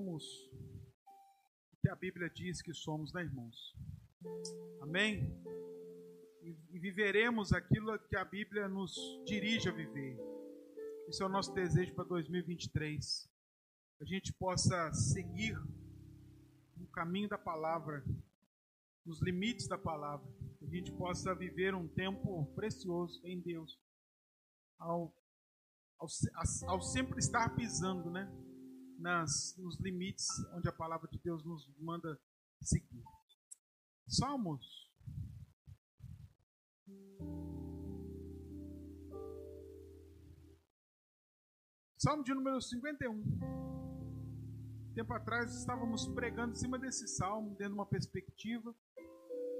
somos o que a Bíblia diz que somos, né, irmãos? Amém? E, viveremos aquilo que a Bíblia nos dirige a viver. Esse é o nosso desejo para 2023. Que a gente possa seguir no caminho da palavra, nos limites da palavra. Que a gente possa viver um tempo precioso em Deus. Ao, ao, ao sempre estar pisando, né? Nas, nos limites onde a palavra de Deus nos manda seguir. Salmos. Salmo de número 51. Tempo atrás estávamos pregando em cima desse salmo, dando uma perspectiva.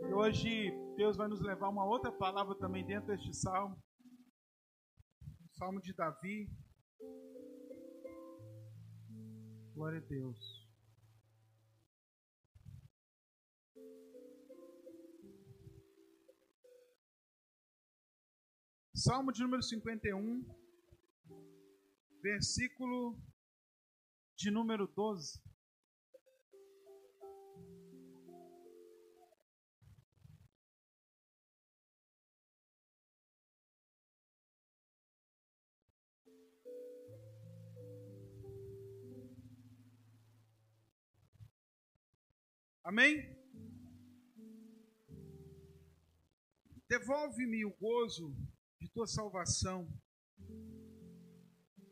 E hoje Deus vai nos levar uma outra palavra também dentro deste salmo. O salmo de Davi. Glória a Deus. Salmo de número 51, versículo de número 12. Amém? Devolve-me o gozo de tua salvação.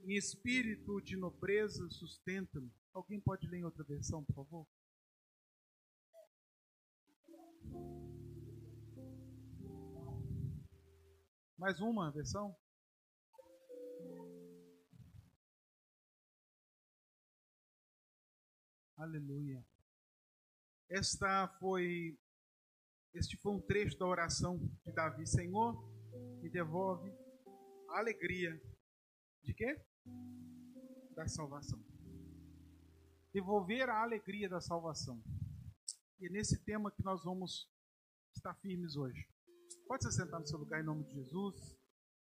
Em espírito de nobreza, sustenta-me. Alguém pode ler em outra versão, por favor? Mais uma versão? Aleluia. Esta foi este foi um trecho da oração de Davi, Senhor, me devolve a alegria de quê? Da salvação. Devolver a alegria da salvação. E é nesse tema que nós vamos estar firmes hoje. Pode se sentar no seu lugar em nome de Jesus.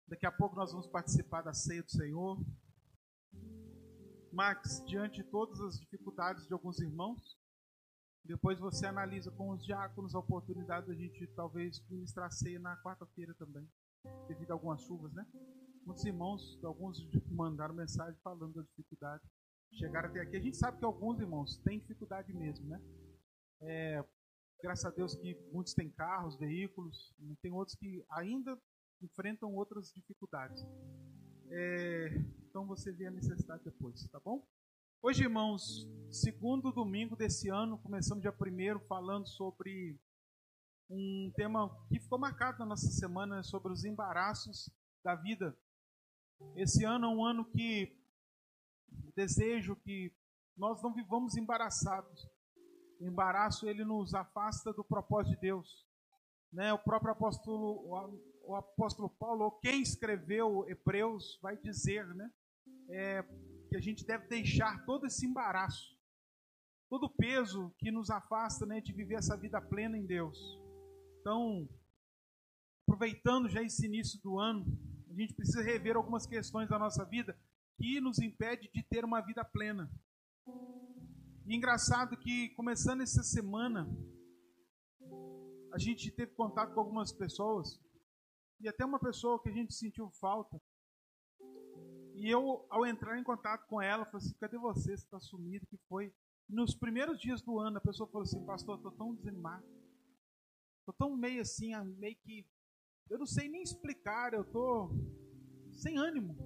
Daqui a pouco nós vamos participar da ceia do Senhor. Max, diante de todas as dificuldades de alguns irmãos, depois você analisa com os diáconos a oportunidade da gente talvez ministrar ceia na quarta-feira também devido a algumas chuvas, né? Muitos irmãos, alguns mandaram mensagem falando da dificuldade. Chegaram até aqui. A gente sabe que alguns irmãos têm dificuldade mesmo, né? É, graças a Deus que muitos têm carros, veículos, tem outros que ainda enfrentam outras dificuldades. É, então você vê a necessidade depois, tá bom? Hoje, irmãos, segundo domingo desse ano, começamos dia primeiro falando sobre um tema que ficou marcado na nossa semana sobre os embaraços da vida. Esse ano é um ano que desejo que nós não vivamos embaraçados. O embaraço ele nos afasta do propósito de Deus. Né? O próprio apóstolo, o apóstolo Paulo, quem escreveu Hebreus, vai dizer, né? É, que a gente deve deixar todo esse embaraço, todo o peso que nos afasta, né, de viver essa vida plena em Deus. Então, aproveitando já esse início do ano, a gente precisa rever algumas questões da nossa vida que nos impede de ter uma vida plena. E engraçado que começando essa semana, a gente teve contato com algumas pessoas e até uma pessoa que a gente sentiu falta. E eu, ao entrar em contato com ela, falei assim: cadê você? Você está sumido? Que foi? Nos primeiros dias do ano, a pessoa falou assim: pastor, estou tão desanimado. Tô tão meio assim, meio que. Eu não sei nem explicar, eu tô sem ânimo.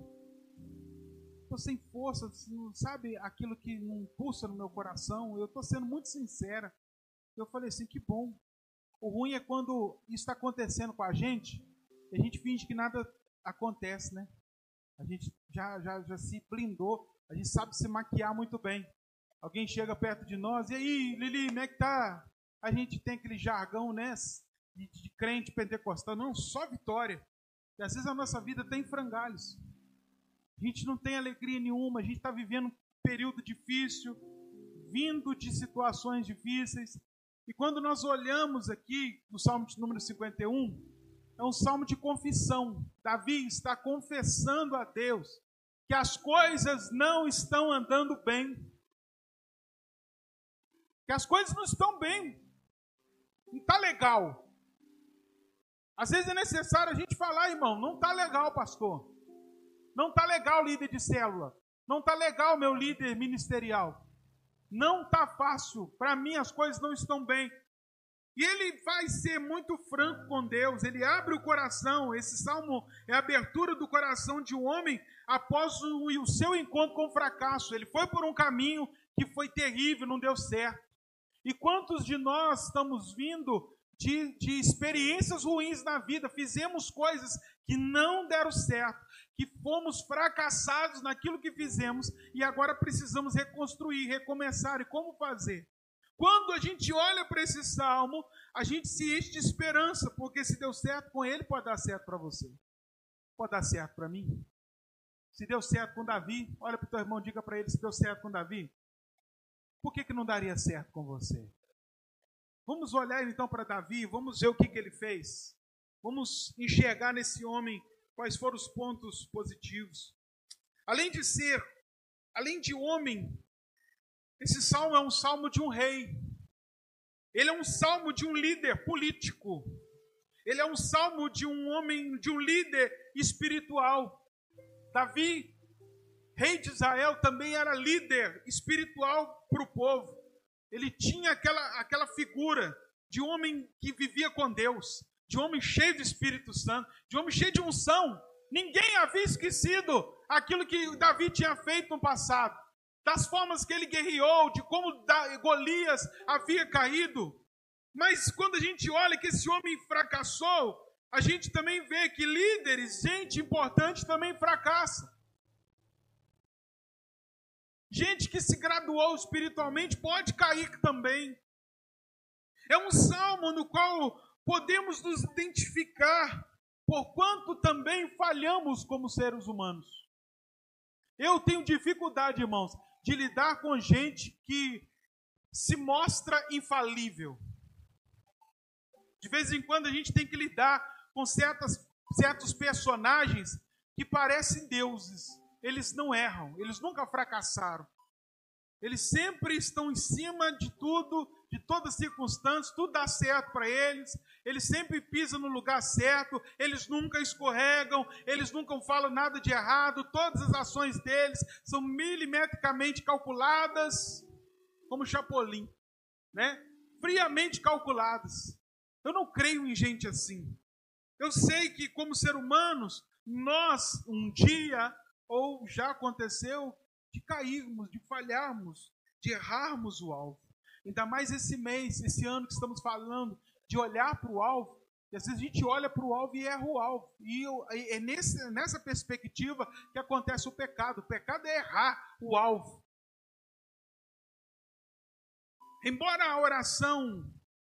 Tô sem força, assim, sabe aquilo que não pulsa no meu coração. Eu tô sendo muito sincera. Eu falei assim, que bom. O ruim é quando isso está acontecendo com a gente a gente finge que nada acontece, né? A gente já, já, já se blindou, a gente sabe se maquiar muito bem. Alguém chega perto de nós, e aí, Lili, como é que tá? a gente tem aquele jargão, né, de, de crente pentecostal, não, só vitória. E às vezes a nossa vida tem frangalhos. A gente não tem alegria nenhuma, a gente está vivendo um período difícil, vindo de situações difíceis. E quando nós olhamos aqui no Salmo de número 51, é um salmo de confissão. Davi está confessando a Deus que as coisas não estão andando bem. que as coisas não estão bem. Não está legal. Às vezes é necessário a gente falar, irmão, não está legal, pastor. Não está legal, líder de célula. Não está legal, meu líder ministerial. Não está fácil. Para mim as coisas não estão bem. E ele vai ser muito franco com Deus, ele abre o coração. Esse salmo é a abertura do coração de um homem após o, o seu encontro com o fracasso. Ele foi por um caminho que foi terrível, não deu certo. E quantos de nós estamos vindo de, de experiências ruins na vida, fizemos coisas que não deram certo, que fomos fracassados naquilo que fizemos e agora precisamos reconstruir, recomeçar. E como fazer? Quando a gente olha para esse salmo, a gente se enche de esperança, porque se deu certo com ele, pode dar certo para você. Pode dar certo para mim. Se deu certo com Davi, olha para o teu irmão, diga para ele se deu certo com Davi. Por que, que não daria certo com você? Vamos olhar então para Davi, vamos ver o que, que ele fez. Vamos enxergar nesse homem quais foram os pontos positivos. Além de ser, além de homem, esse salmo é um salmo de um rei. Ele é um salmo de um líder político. Ele é um salmo de um homem, de um líder espiritual. Davi, rei de Israel, também era líder espiritual para o povo. Ele tinha aquela, aquela figura de homem que vivia com Deus, de homem cheio de Espírito Santo, de homem cheio de unção. Ninguém havia esquecido aquilo que Davi tinha feito no passado das formas que ele guerreou, de como Golias havia caído. Mas quando a gente olha que esse homem fracassou, a gente também vê que líderes, gente importante, também fracassa. Gente que se graduou espiritualmente pode cair também. É um salmo no qual podemos nos identificar, por quanto também falhamos como seres humanos. Eu tenho dificuldade, irmãos, de lidar com gente que se mostra infalível. De vez em quando a gente tem que lidar com certas, certos personagens que parecem deuses. Eles não erram, eles nunca fracassaram. Eles sempre estão em cima de tudo, de todas as circunstâncias, tudo dá certo para eles, eles sempre pisam no lugar certo, eles nunca escorregam, eles nunca falam nada de errado, todas as ações deles são milimetricamente calculadas, como Chapolin, né? friamente calculadas. Eu não creio em gente assim. Eu sei que, como ser humanos, nós, um dia, ou já aconteceu, de cairmos, de falharmos, de errarmos o alvo. Ainda mais esse mês, esse ano que estamos falando, de olhar para o alvo. E às vezes a gente olha para o alvo e erra o alvo. E é nessa perspectiva que acontece o pecado. O pecado é errar o alvo. Embora a oração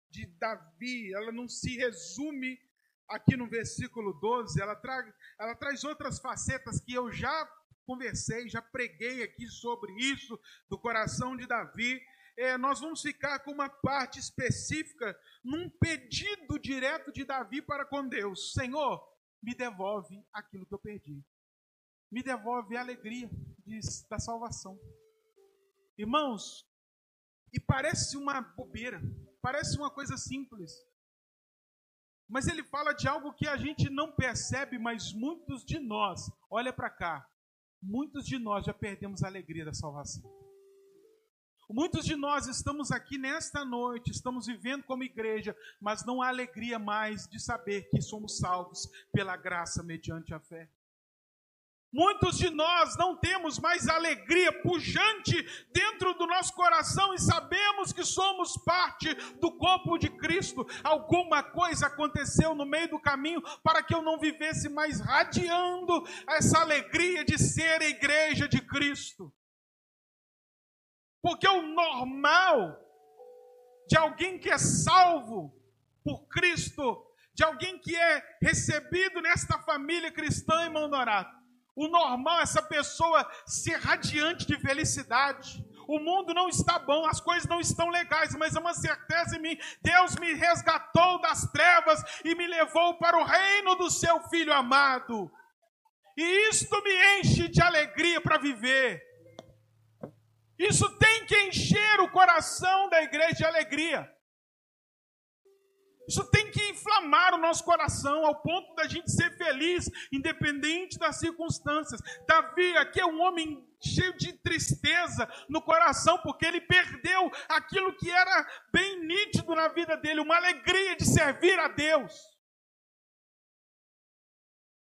de Davi, ela não se resume aqui no versículo 12, ela, tra ela traz outras facetas que eu já conversei, já preguei aqui sobre isso, do coração de Davi. É, nós vamos ficar com uma parte específica num pedido direto de Davi para com Deus: Senhor, me devolve aquilo que eu perdi. Me devolve a alegria de, da salvação. Irmãos, e parece uma bobeira, parece uma coisa simples. Mas ele fala de algo que a gente não percebe, mas muitos de nós, olha para cá, muitos de nós já perdemos a alegria da salvação. Muitos de nós estamos aqui nesta noite, estamos vivendo como igreja, mas não há alegria mais de saber que somos salvos pela graça mediante a fé. Muitos de nós não temos mais alegria pujante dentro do nosso coração e sabemos que somos parte do corpo de Cristo. Alguma coisa aconteceu no meio do caminho para que eu não vivesse mais radiando essa alegria de ser a igreja de Cristo. Porque o normal de alguém que é salvo por Cristo, de alguém que é recebido nesta família cristã, irmão Dourado, o normal é essa pessoa ser radiante de felicidade. O mundo não está bom, as coisas não estão legais, mas é uma certeza em mim. Deus me resgatou das trevas e me levou para o reino do seu filho amado. E isto me enche de alegria para viver. Isso tem que encher o coração da igreja de alegria. Isso tem que inflamar o nosso coração ao ponto da gente ser feliz, independente das circunstâncias. Davi aqui é um homem cheio de tristeza no coração, porque ele perdeu aquilo que era bem nítido na vida dele, uma alegria de servir a Deus.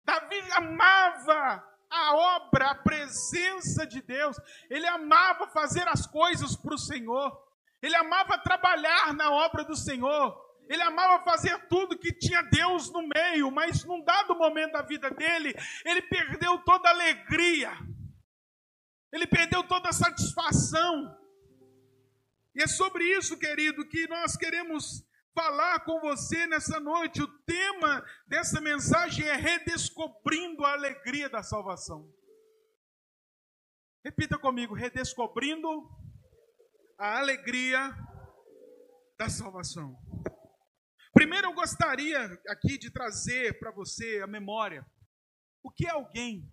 Davi amava a obra, a presença de Deus, ele amava fazer as coisas para o Senhor, ele amava trabalhar na obra do Senhor. Ele amava fazer tudo que tinha Deus no meio, mas num dado momento da vida dele, ele perdeu toda a alegria, ele perdeu toda a satisfação. E é sobre isso, querido, que nós queremos falar com você nessa noite. O tema dessa mensagem é redescobrindo a alegria da salvação. Repita comigo: redescobrindo a alegria da salvação. Primeiro eu gostaria aqui de trazer para você a memória. O que é alguém?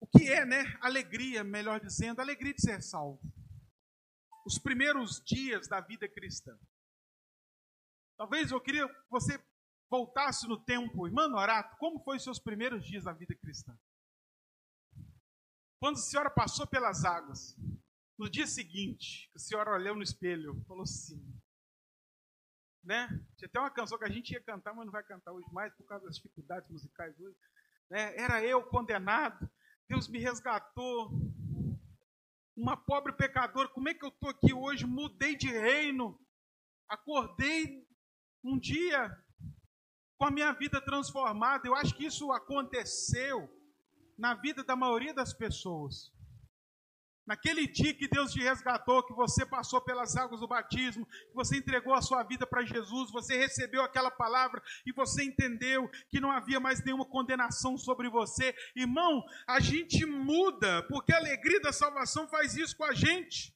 O que é, né? Alegria, melhor dizendo, alegria de ser salvo. Os primeiros dias da vida cristã. Talvez eu queria que você voltasse no tempo, irmão Norato, como foi os seus primeiros dias da vida cristã? Quando a senhora passou pelas águas, no dia seguinte, a senhora olhou no espelho, falou assim: né? Tinha até uma canção que a gente ia cantar, mas não vai cantar hoje mais por causa das dificuldades musicais hoje. Né? Era eu condenado, Deus me resgatou. Uma pobre pecadora, como é que eu estou aqui hoje? Mudei de reino, acordei um dia com a minha vida transformada. Eu acho que isso aconteceu na vida da maioria das pessoas. Naquele dia que Deus te resgatou, que você passou pelas águas do batismo, que você entregou a sua vida para Jesus, você recebeu aquela palavra e você entendeu que não havia mais nenhuma condenação sobre você. Irmão, a gente muda, porque a alegria da salvação faz isso com a gente.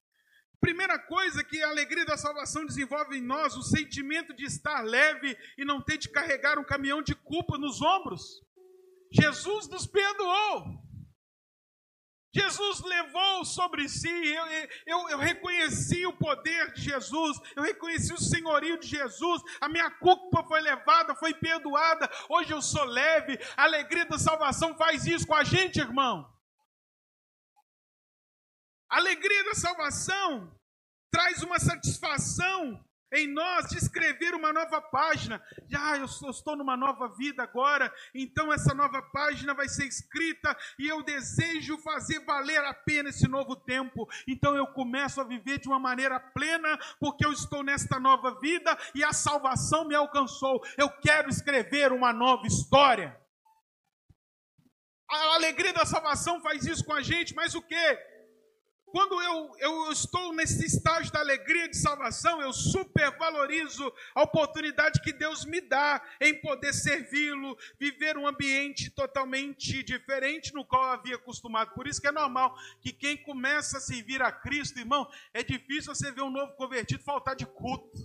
Primeira coisa que a alegria da salvação desenvolve em nós, o sentimento de estar leve e não ter de carregar um caminhão de culpa nos ombros. Jesus nos perdoou. Jesus levou sobre si, eu, eu, eu, reconheci o poder de Jesus, eu reconheci o senhorio de Jesus, a minha culpa foi levada, foi perdoada, hoje eu sou leve, a alegria da salvação faz isso com a gente, irmão. A alegria da salvação traz uma satisfação em nós de escrever uma nova página. Ah, eu estou numa nova vida agora, então essa nova página vai ser escrita e eu desejo fazer valer a pena esse novo tempo. Então eu começo a viver de uma maneira plena, porque eu estou nesta nova vida e a salvação me alcançou. Eu quero escrever uma nova história. A alegria da salvação faz isso com a gente, mas o que? Quando eu, eu estou nesse estágio da alegria de salvação, eu supervalorizo a oportunidade que Deus me dá em poder servi-lo, viver um ambiente totalmente diferente no qual eu havia acostumado. Por isso que é normal que quem começa a servir a Cristo, irmão, é difícil você ver um novo convertido faltar de culto.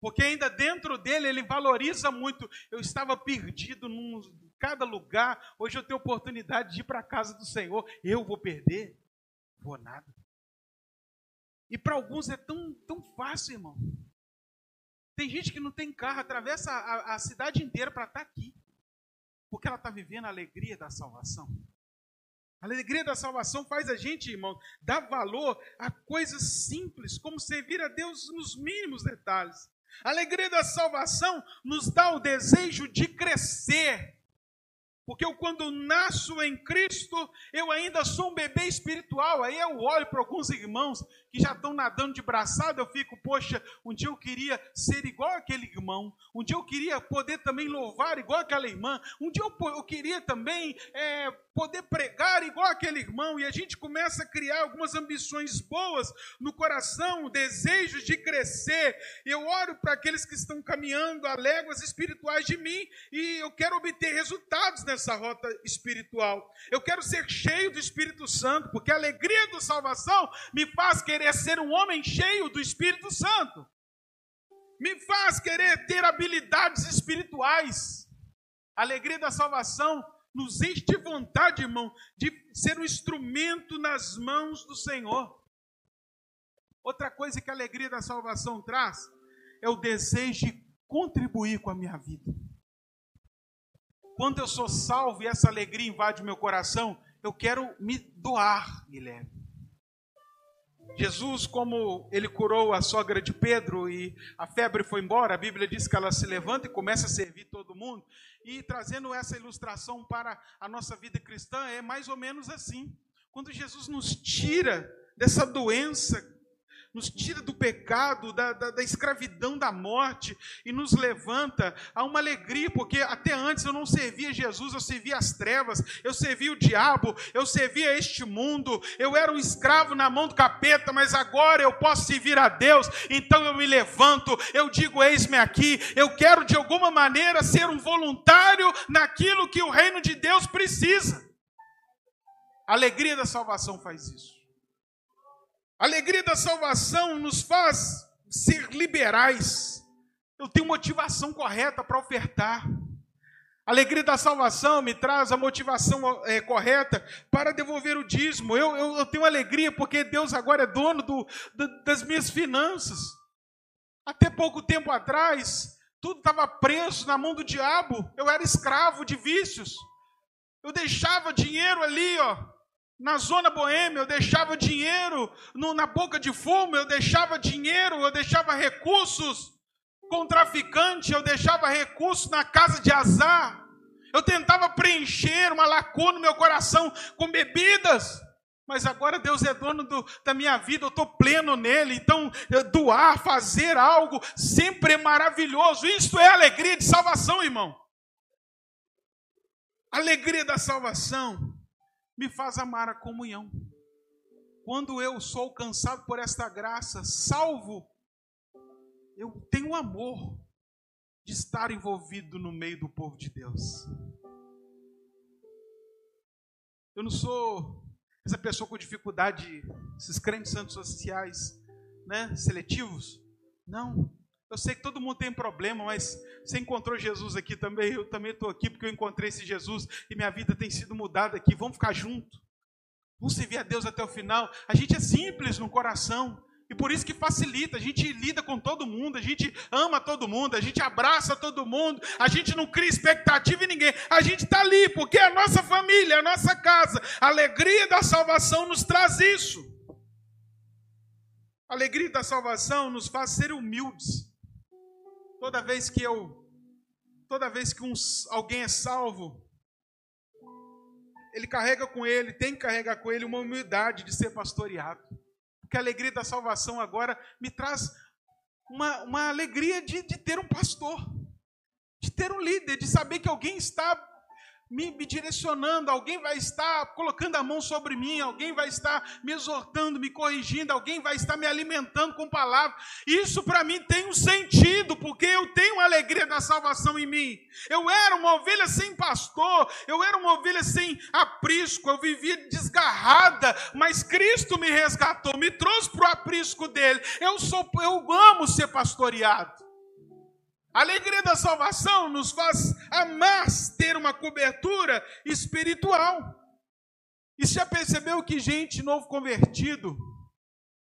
Porque ainda dentro dele ele valoriza muito. Eu estava perdido em cada lugar, hoje eu tenho oportunidade de ir para a casa do Senhor, eu vou perder. Vou nada. E para alguns é tão, tão fácil, irmão. Tem gente que não tem carro, atravessa a, a cidade inteira para estar tá aqui. Porque ela está vivendo a alegria da salvação. A alegria da salvação faz a gente, irmão, dar valor a coisas simples, como servir a Deus nos mínimos detalhes. A alegria da salvação nos dá o desejo de crescer porque eu, quando nasço em Cristo, eu ainda sou um bebê espiritual. Aí eu olho para alguns irmãos que já estão nadando de braçada, eu fico, poxa, um dia eu queria ser igual aquele irmão, um dia eu queria poder também louvar igual aquela irmã, um dia eu, eu queria também é, poder pregar igual aquele irmão, e a gente começa a criar algumas ambições boas no coração, desejos de crescer. Eu oro para aqueles que estão caminhando a léguas espirituais de mim, e eu quero obter resultados nessa rota espiritual. Eu quero ser cheio do Espírito Santo, porque a alegria da salvação me faz querer querer ser um homem cheio do Espírito Santo. Me faz querer ter habilidades espirituais. A alegria da salvação nos enche de vontade, irmão, de ser um instrumento nas mãos do Senhor. Outra coisa que a alegria da salvação traz é o desejo de contribuir com a minha vida. Quando eu sou salvo e essa alegria invade o meu coração, eu quero me doar, Guilherme. Jesus, como ele curou a sogra de Pedro e a febre foi embora, a Bíblia diz que ela se levanta e começa a servir todo mundo. E trazendo essa ilustração para a nossa vida cristã, é mais ou menos assim. Quando Jesus nos tira dessa doença nos tira do pecado, da, da, da, escravidão da morte e nos levanta a uma alegria, porque até antes eu não servia Jesus, eu servia as trevas, eu servia o diabo, eu servia este mundo, eu era um escravo na mão do capeta, mas agora eu posso servir a Deus, então eu me levanto, eu digo: eis-me aqui, eu quero de alguma maneira ser um voluntário naquilo que o reino de Deus precisa. A alegria da salvação faz isso. A alegria da salvação nos faz ser liberais. Eu tenho motivação correta para ofertar. A alegria da salvação me traz a motivação é, correta para devolver o dízimo. Eu, eu, eu, tenho alegria porque Deus agora é dono do, do, das minhas finanças. Até pouco tempo atrás, tudo estava preso na mão do diabo. Eu era escravo de vícios. Eu deixava dinheiro ali, ó, na zona boêmia, eu deixava dinheiro no, na boca de fumo, eu deixava dinheiro, eu deixava recursos com traficante, eu deixava recursos na casa de azar. Eu tentava preencher uma lacuna no meu coração com bebidas. Mas agora Deus é dono do, da minha vida, eu estou pleno nele. Então, doar, fazer algo, sempre é maravilhoso. Isso é alegria de salvação, irmão. Alegria da salvação me faz amar a comunhão. Quando eu sou alcançado por esta graça, salvo, eu tenho amor de estar envolvido no meio do povo de Deus. Eu não sou essa pessoa com dificuldade, esses crentes santos sociais, né, seletivos. Não. Eu sei que todo mundo tem problema, mas você encontrou Jesus aqui também. Eu também estou aqui porque eu encontrei esse Jesus e minha vida tem sido mudada aqui. Vamos ficar junto. Vamos servir a Deus até o final. A gente é simples no coração. E por isso que facilita, a gente lida com todo mundo, a gente ama todo mundo, a gente abraça todo mundo, a gente não cria expectativa em ninguém, a gente está ali, porque é a nossa família, é a nossa casa. A alegria da salvação nos traz isso. A alegria da salvação nos faz ser humildes. Toda vez que eu, toda vez que um, alguém é salvo, ele carrega com ele, tem que carregar com ele uma humildade de ser pastoreado. Porque a alegria da salvação agora me traz uma, uma alegria de, de ter um pastor, de ter um líder, de saber que alguém está me, me, direcionando, alguém vai estar colocando a mão sobre mim, alguém vai estar me exortando, me corrigindo, alguém vai estar me alimentando com palavras. Isso para mim tem um sentido, porque eu tenho a alegria da salvação em mim. Eu era uma ovelha sem pastor, eu era uma ovelha sem aprisco, eu vivia desgarrada, mas Cristo me resgatou, me trouxe para o aprisco dele. Eu sou, eu amo ser pastoreado. A alegria da salvação nos faz amar ter uma cobertura espiritual. E já percebeu que gente novo convertido,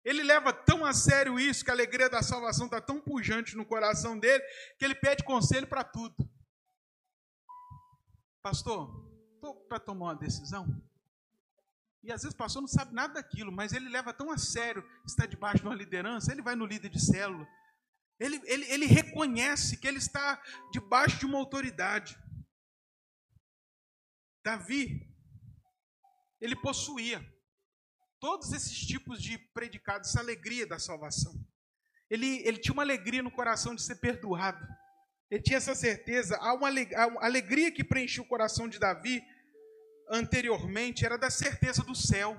ele leva tão a sério isso, que a alegria da salvação está tão pujante no coração dele, que ele pede conselho para tudo. Pastor, estou para tomar uma decisão. E às vezes o pastor não sabe nada daquilo, mas ele leva tão a sério, está debaixo de uma liderança, ele vai no líder de célula, ele, ele, ele reconhece que ele está debaixo de uma autoridade. Davi, ele possuía todos esses tipos de predicados, essa alegria da salvação. Ele, ele tinha uma alegria no coração de ser perdoado. Ele tinha essa certeza. Há uma, a alegria que preencheu o coração de Davi anteriormente era da certeza do céu.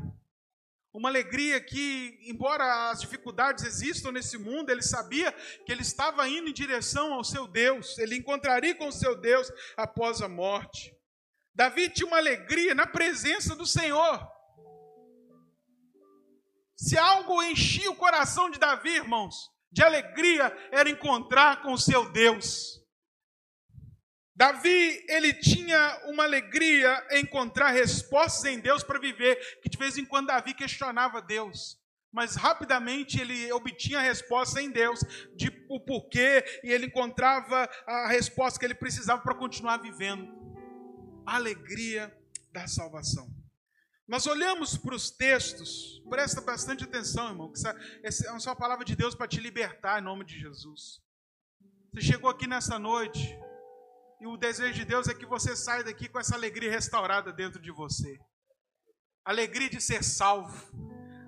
Uma alegria que, embora as dificuldades existam nesse mundo, ele sabia que ele estava indo em direção ao seu Deus, ele encontraria com o seu Deus após a morte. Davi tinha uma alegria na presença do Senhor. Se algo enchia o coração de Davi, irmãos, de alegria, era encontrar com o seu Deus. Davi, ele tinha uma alegria em encontrar respostas em Deus para viver, que de vez em quando Davi questionava Deus, mas rapidamente ele obtinha a resposta em Deus de o porquê e ele encontrava a resposta que ele precisava para continuar vivendo. A alegria da salvação. Nós olhamos para os textos, presta bastante atenção, irmão, que essa, é uma palavra de Deus para te libertar em nome de Jesus. Você chegou aqui nessa noite, e o desejo de Deus é que você saia daqui com essa alegria restaurada dentro de você. Alegria de ser salvo.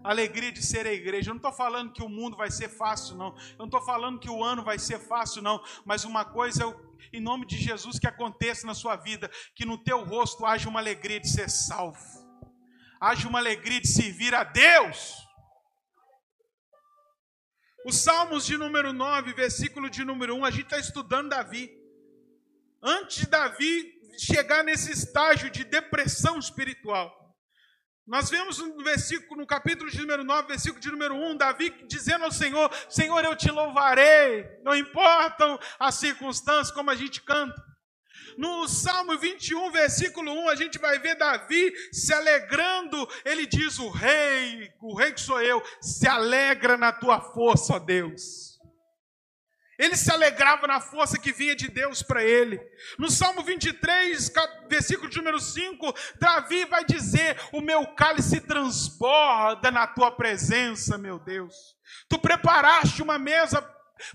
Alegria de ser a igreja. Eu não estou falando que o mundo vai ser fácil, não. Eu não estou falando que o ano vai ser fácil, não. Mas uma coisa é, em nome de Jesus, que aconteça na sua vida: que no teu rosto haja uma alegria de ser salvo. Haja uma alegria de servir a Deus. Os Salmos de número 9, versículo de número 1, a gente está estudando Davi. Antes de Davi chegar nesse estágio de depressão espiritual. Nós vemos no versículo, no capítulo de número 9, versículo de número 1, Davi dizendo ao Senhor: Senhor, eu te louvarei, não importam as circunstâncias, como a gente canta. No Salmo 21, versículo 1, a gente vai ver Davi se alegrando. Ele diz: O rei, o rei que sou eu, se alegra na tua força, ó Deus. Ele se alegrava na força que vinha de Deus para ele. No Salmo 23, versículo número 5, Davi vai dizer: O meu cálice transborda na tua presença, meu Deus. Tu preparaste uma mesa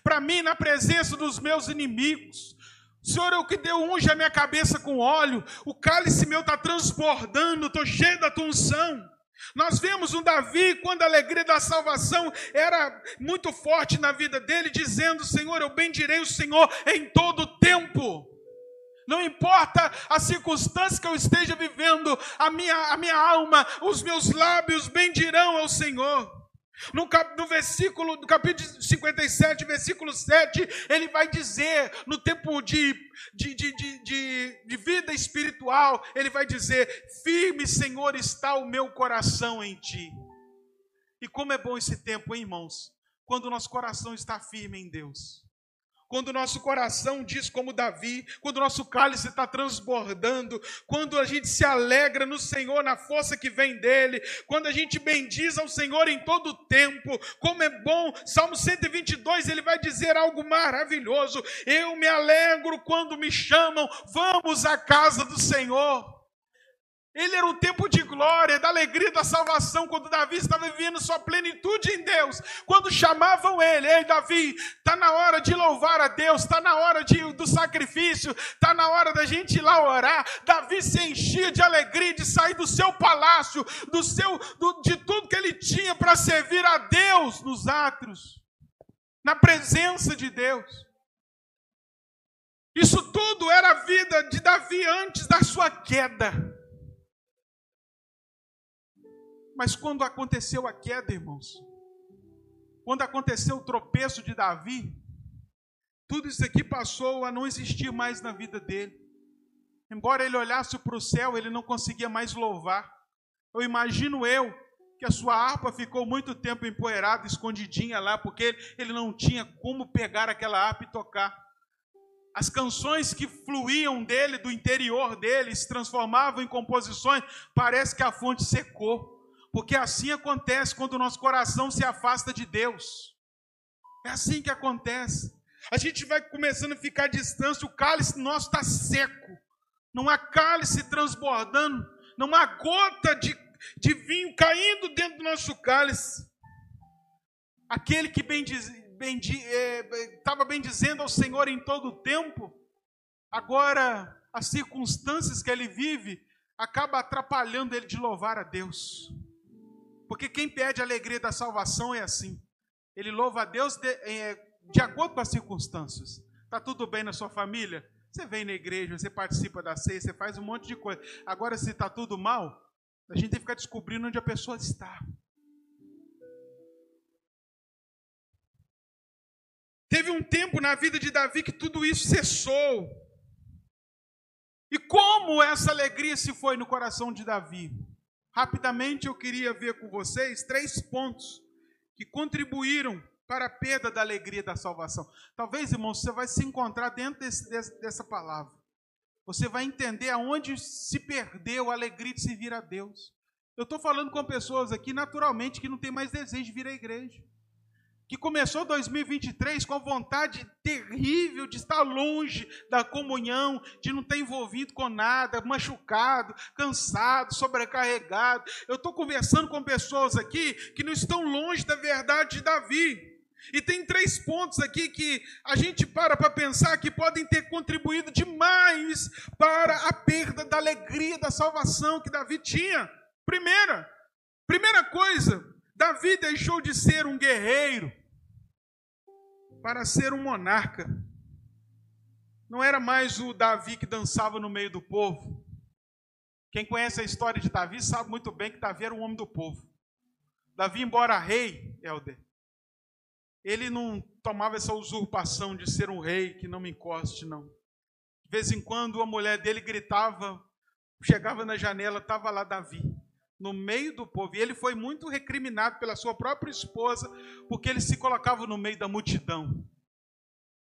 para mim na presença dos meus inimigos. Senhor, eu que deu unge a minha cabeça com óleo, o cálice meu está transbordando, estou cheio da tua unção. Nós vemos um Davi, quando a alegria da salvação era muito forte na vida dele, dizendo: Senhor, eu bendirei o Senhor em todo o tempo. Não importa a circunstância que eu esteja vivendo, a minha, a minha alma, os meus lábios bendirão ao Senhor. No, cap, no versículo, do capítulo 57, versículo 7, ele vai dizer, no tempo de, de, de, de, de vida espiritual, ele vai dizer: Firme, Senhor, está o meu coração em ti. E como é bom esse tempo, hein, irmãos? Quando o nosso coração está firme em Deus quando o nosso coração diz como Davi, quando o nosso cálice está transbordando, quando a gente se alegra no Senhor, na força que vem dele, quando a gente bendiz ao Senhor em todo o tempo, como é bom, Salmo 122, ele vai dizer algo maravilhoso: eu me alegro quando me chamam, vamos à casa do Senhor. Ele era o tempo de glória, da alegria da salvação, quando Davi estava vivendo sua plenitude em Deus. Quando chamavam ele, ei Davi, está na hora de louvar a Deus, está na hora de, do sacrifício, está na hora da gente ir lá orar. Davi se enchia de alegria de sair do seu palácio, do seu, do, de tudo que ele tinha para servir a Deus nos átrios, na presença de Deus. Isso tudo era a vida de Davi antes da sua queda. Mas quando aconteceu a queda, irmãos, quando aconteceu o tropeço de Davi, tudo isso aqui passou a não existir mais na vida dele. Embora ele olhasse para o céu, ele não conseguia mais louvar. Eu imagino eu que a sua harpa ficou muito tempo empoeirada, escondidinha lá, porque ele não tinha como pegar aquela harpa e tocar. As canções que fluíam dele, do interior dele, se transformavam em composições, parece que a fonte secou. Porque assim acontece quando o nosso coração se afasta de Deus. É assim que acontece. A gente vai começando a ficar distante, o cálice nosso está seco. Não há cálice transbordando, não há gota de, de vinho caindo dentro do nosso cálice. Aquele que estava bem, é, bem dizendo ao Senhor em todo o tempo, agora as circunstâncias que ele vive acaba atrapalhando ele de louvar a Deus. Porque quem pede a alegria da salvação é assim. Ele louva a Deus de, é, de acordo com as circunstâncias. Está tudo bem na sua família? Você vem na igreja, você participa da ceia, você faz um monte de coisa. Agora, se está tudo mal, a gente tem que ficar descobrindo onde a pessoa está. Teve um tempo na vida de Davi que tudo isso cessou. E como essa alegria se foi no coração de Davi? Rapidamente eu queria ver com vocês três pontos que contribuíram para a perda da alegria da salvação. Talvez, irmãos, você vai se encontrar dentro desse, dessa palavra. você vai entender aonde se perdeu a alegria de servir a Deus. Eu estou falando com pessoas aqui, naturalmente, que não tem mais desejo de vir à igreja. Que começou 2023 com a vontade terrível de estar longe da comunhão, de não estar envolvido com nada, machucado, cansado, sobrecarregado. Eu estou conversando com pessoas aqui que não estão longe da verdade de Davi. E tem três pontos aqui que a gente para para pensar que podem ter contribuído demais para a perda da alegria da salvação que Davi tinha. Primeira, primeira coisa, Davi deixou de ser um guerreiro para ser um monarca. Não era mais o Davi que dançava no meio do povo. Quem conhece a história de Davi sabe muito bem que Davi era um homem do povo. Davi, embora rei, Helder, ele não tomava essa usurpação de ser um rei que não me encoste, não. De vez em quando a mulher dele gritava, chegava na janela, estava lá Davi, no meio do povo. E ele foi muito recriminado pela sua própria esposa, porque ele se colocava no meio da multidão.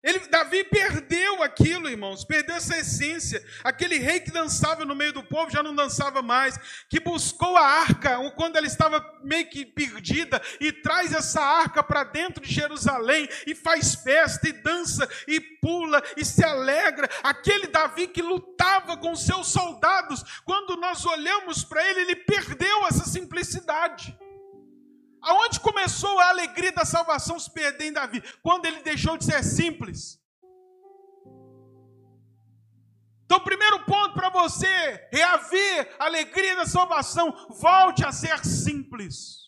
Ele, Davi perdeu aquilo, irmãos, perdeu essa essência. Aquele rei que dançava no meio do povo já não dançava mais, que buscou a arca quando ela estava meio que perdida e traz essa arca para dentro de Jerusalém e faz festa e dança e pula e se alegra. Aquele Davi que lutava com seus soldados, quando nós olhamos para ele, ele perdeu essa simplicidade. Aonde começou a alegria da salvação se perder em Davi? Quando ele deixou de ser simples. Então, primeiro ponto para você reaver a alegria da salvação, volte a ser simples.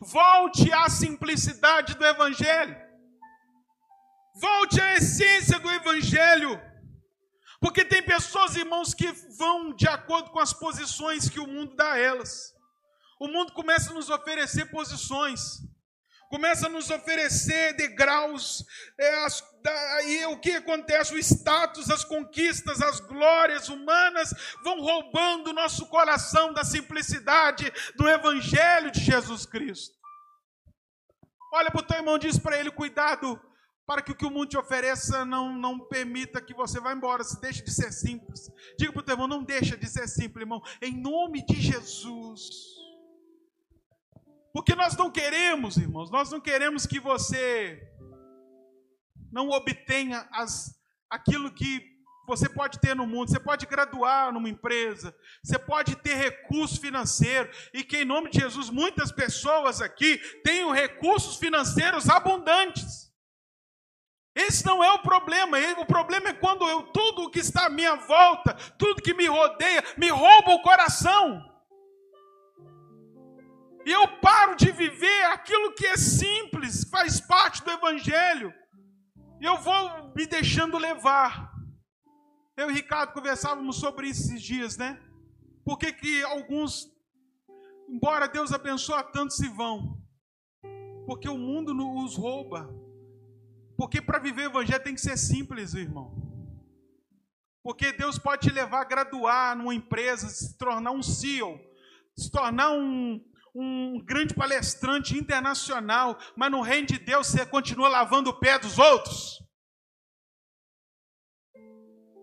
Volte à simplicidade do Evangelho. Volte à essência do Evangelho. Porque tem pessoas, irmãos, que vão de acordo com as posições que o mundo dá a elas o mundo começa a nos oferecer posições, começa a nos oferecer degraus, é, as, da, e o que acontece? O status, as conquistas, as glórias humanas vão roubando o nosso coração da simplicidade do Evangelho de Jesus Cristo. Olha para o teu irmão diz para ele: cuidado, para que o que o mundo te ofereça não, não permita que você vá embora, se deixe de ser simples. Diga para o teu irmão: não deixa de ser simples, irmão, em nome de Jesus. Porque nós não queremos, irmãos, nós não queremos que você não obtenha as, aquilo que você pode ter no mundo. Você pode graduar numa empresa, você pode ter recurso financeiro, e que em nome de Jesus muitas pessoas aqui tenham recursos financeiros abundantes. Esse não é o problema. O problema é quando eu, tudo o que está à minha volta, tudo que me rodeia, me rouba o coração. E eu paro de viver aquilo que é simples, faz parte do Evangelho. E eu vou me deixando levar. Eu e Ricardo conversávamos sobre isso esses dias, né? Por que, que alguns, embora Deus abençoe tanto, se vão? Porque o mundo os rouba. Porque para viver o Evangelho tem que ser simples, irmão. Porque Deus pode te levar a graduar numa empresa, se tornar um CEO, se tornar um, um grande palestrante internacional, mas no reino de Deus você continua lavando o pé dos outros.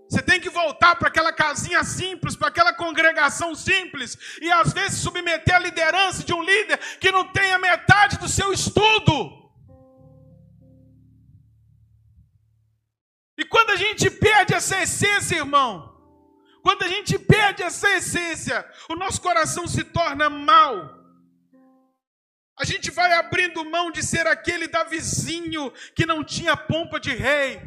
Você tem que voltar para aquela casinha simples, para aquela congregação simples, e às vezes submeter a liderança de um líder que não tem a metade do seu estudo. E quando a gente perde essa essência, irmão, quando a gente perde essa essência, o nosso coração se torna mal. A gente vai abrindo mão de ser aquele Davizinho que não tinha pompa de rei,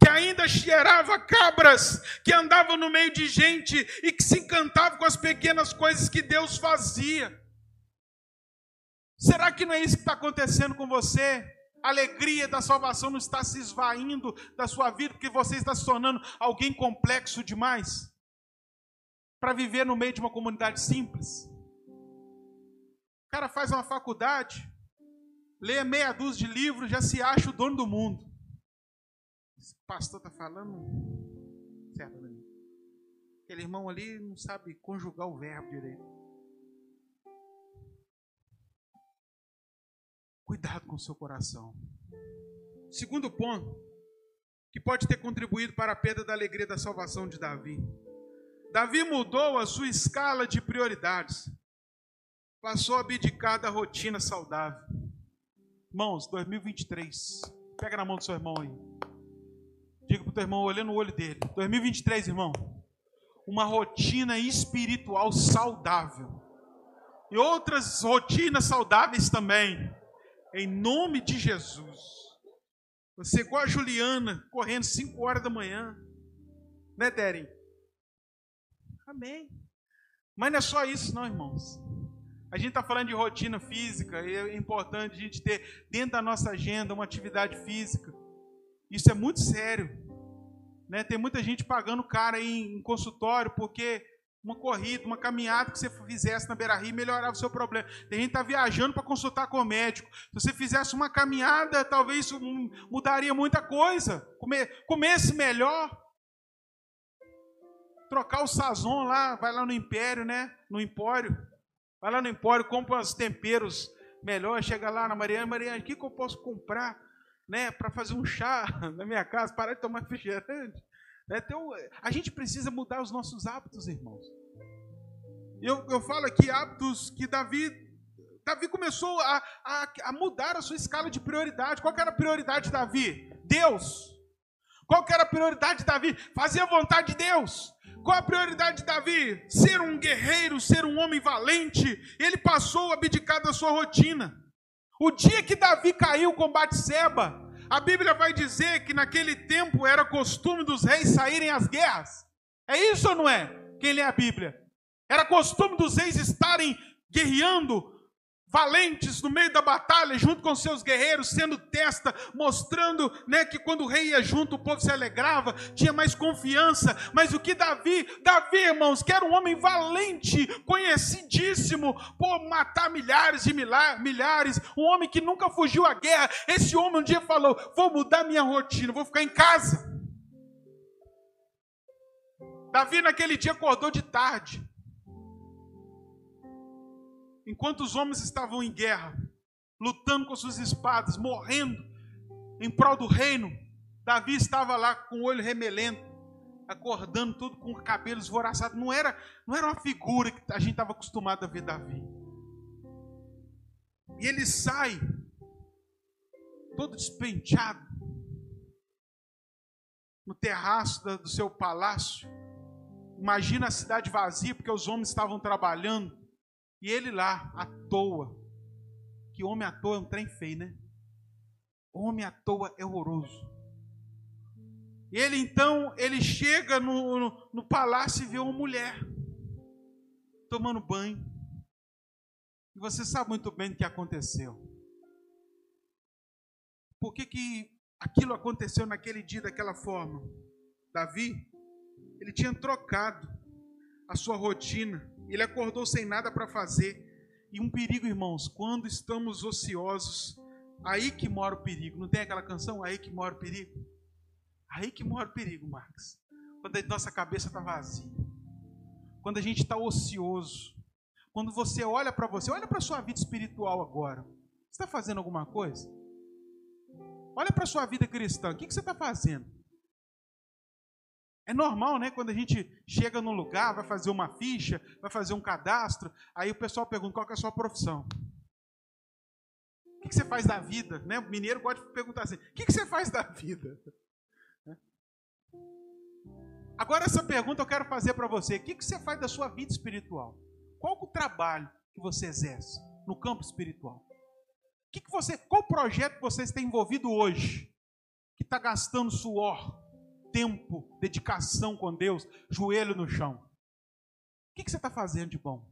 que ainda cheirava cabras, que andava no meio de gente e que se encantava com as pequenas coisas que Deus fazia. Será que não é isso que está acontecendo com você? A alegria da salvação não está se esvaindo da sua vida porque você está se tornando alguém complexo demais para viver no meio de uma comunidade simples? O cara faz uma faculdade, lê meia dúzia de livros, já se acha o dono do mundo. Esse pastor está falando certo, né? Aquele irmão ali não sabe conjugar o verbo direito. Cuidado com o seu coração. Segundo ponto, que pode ter contribuído para a perda da alegria da salvação de Davi. Davi mudou a sua escala de prioridades. Passou a abdicar da rotina saudável. Irmãos, 2023. Pega na mão do seu irmão aí. Diga para o teu irmão, olhando no olho dele. 2023, irmão. Uma rotina espiritual saudável. E outras rotinas saudáveis também. Em nome de Jesus. Você igual a Juliana, correndo 5 horas da manhã. Né, Deren? Amém. Mas não é só isso, não, irmãos. A gente está falando de rotina física e é importante a gente ter dentro da nossa agenda uma atividade física. Isso é muito sério. Né? Tem muita gente pagando cara em, em consultório porque uma corrida, uma caminhada que você fizesse na beira-rio melhorava o seu problema. Tem gente que está viajando para consultar com o médico. Se você fizesse uma caminhada, talvez isso mudaria muita coisa. Comer, comesse melhor. Trocar o sazon lá, vai lá no Império, né? No Empório. Vai lá no Empório, compra uns temperos melhores, chega lá na Mariana, Mariana, o que, que eu posso comprar né, para fazer um chá na minha casa, parar de tomar refrigerante? Né? Então, a gente precisa mudar os nossos hábitos, irmãos. Eu, eu falo aqui hábitos que Davi, Davi começou a, a, a mudar a sua escala de prioridade. Qual era a prioridade de Davi? Deus. Qual era a prioridade de Davi? Fazer a vontade de Deus. Qual a prioridade de Davi? Ser um guerreiro, ser um homem valente. Ele passou a abdicar da sua rotina. O dia que Davi caiu com Batseba, a Bíblia vai dizer que naquele tempo era costume dos reis saírem às guerras. É isso ou não é? Quem lê a Bíblia? Era costume dos reis estarem guerreando, valentes no meio da batalha, junto com seus guerreiros, sendo testa, mostrando né, que quando o rei ia junto, o povo se alegrava, tinha mais confiança. Mas o que Davi, Davi, irmãos, que era um homem valente, conhecidíssimo por matar milhares e milhares, um homem que nunca fugiu à guerra. Esse homem um dia falou: Vou mudar minha rotina, vou ficar em casa. Davi, naquele dia, acordou de tarde enquanto os homens estavam em guerra, lutando com suas espadas, morrendo em prol do reino, Davi estava lá com o olho remelento, acordando tudo com o cabelo esvoraçado. Não era, não era uma figura que a gente estava acostumado a ver Davi. E ele sai todo despenteado no terraço do seu palácio. Imagina a cidade vazia, porque os homens estavam trabalhando. E ele lá, à toa. Que homem à toa é um trem feio, né? Homem à toa é horroroso. E ele então, ele chega no, no, no palácio e vê uma mulher tomando banho. E você sabe muito bem o que aconteceu. Por que, que aquilo aconteceu naquele dia daquela forma? Davi, ele tinha trocado a sua rotina ele acordou sem nada para fazer. E um perigo, irmãos, quando estamos ociosos, aí que mora o perigo. Não tem aquela canção? Aí que mora o perigo? Aí que mora o perigo, Marcos. Quando a nossa cabeça está vazia. Quando a gente está ocioso. Quando você olha para você, olha para a sua vida espiritual agora. Você está fazendo alguma coisa? Olha para a sua vida cristã. O que, que você está fazendo? É normal, né? Quando a gente chega num lugar, vai fazer uma ficha, vai fazer um cadastro, aí o pessoal pergunta qual é a sua profissão. O que você faz da vida? Né? O mineiro gosta de perguntar assim: o que você faz da vida? Né? Agora, essa pergunta eu quero fazer para você: o que você faz da sua vida espiritual? Qual o trabalho que você exerce no campo espiritual? O que você, qual projeto você está envolvido hoje que está gastando suor, tempo, dedicação com Deus, joelho no chão. O que você está fazendo de bom?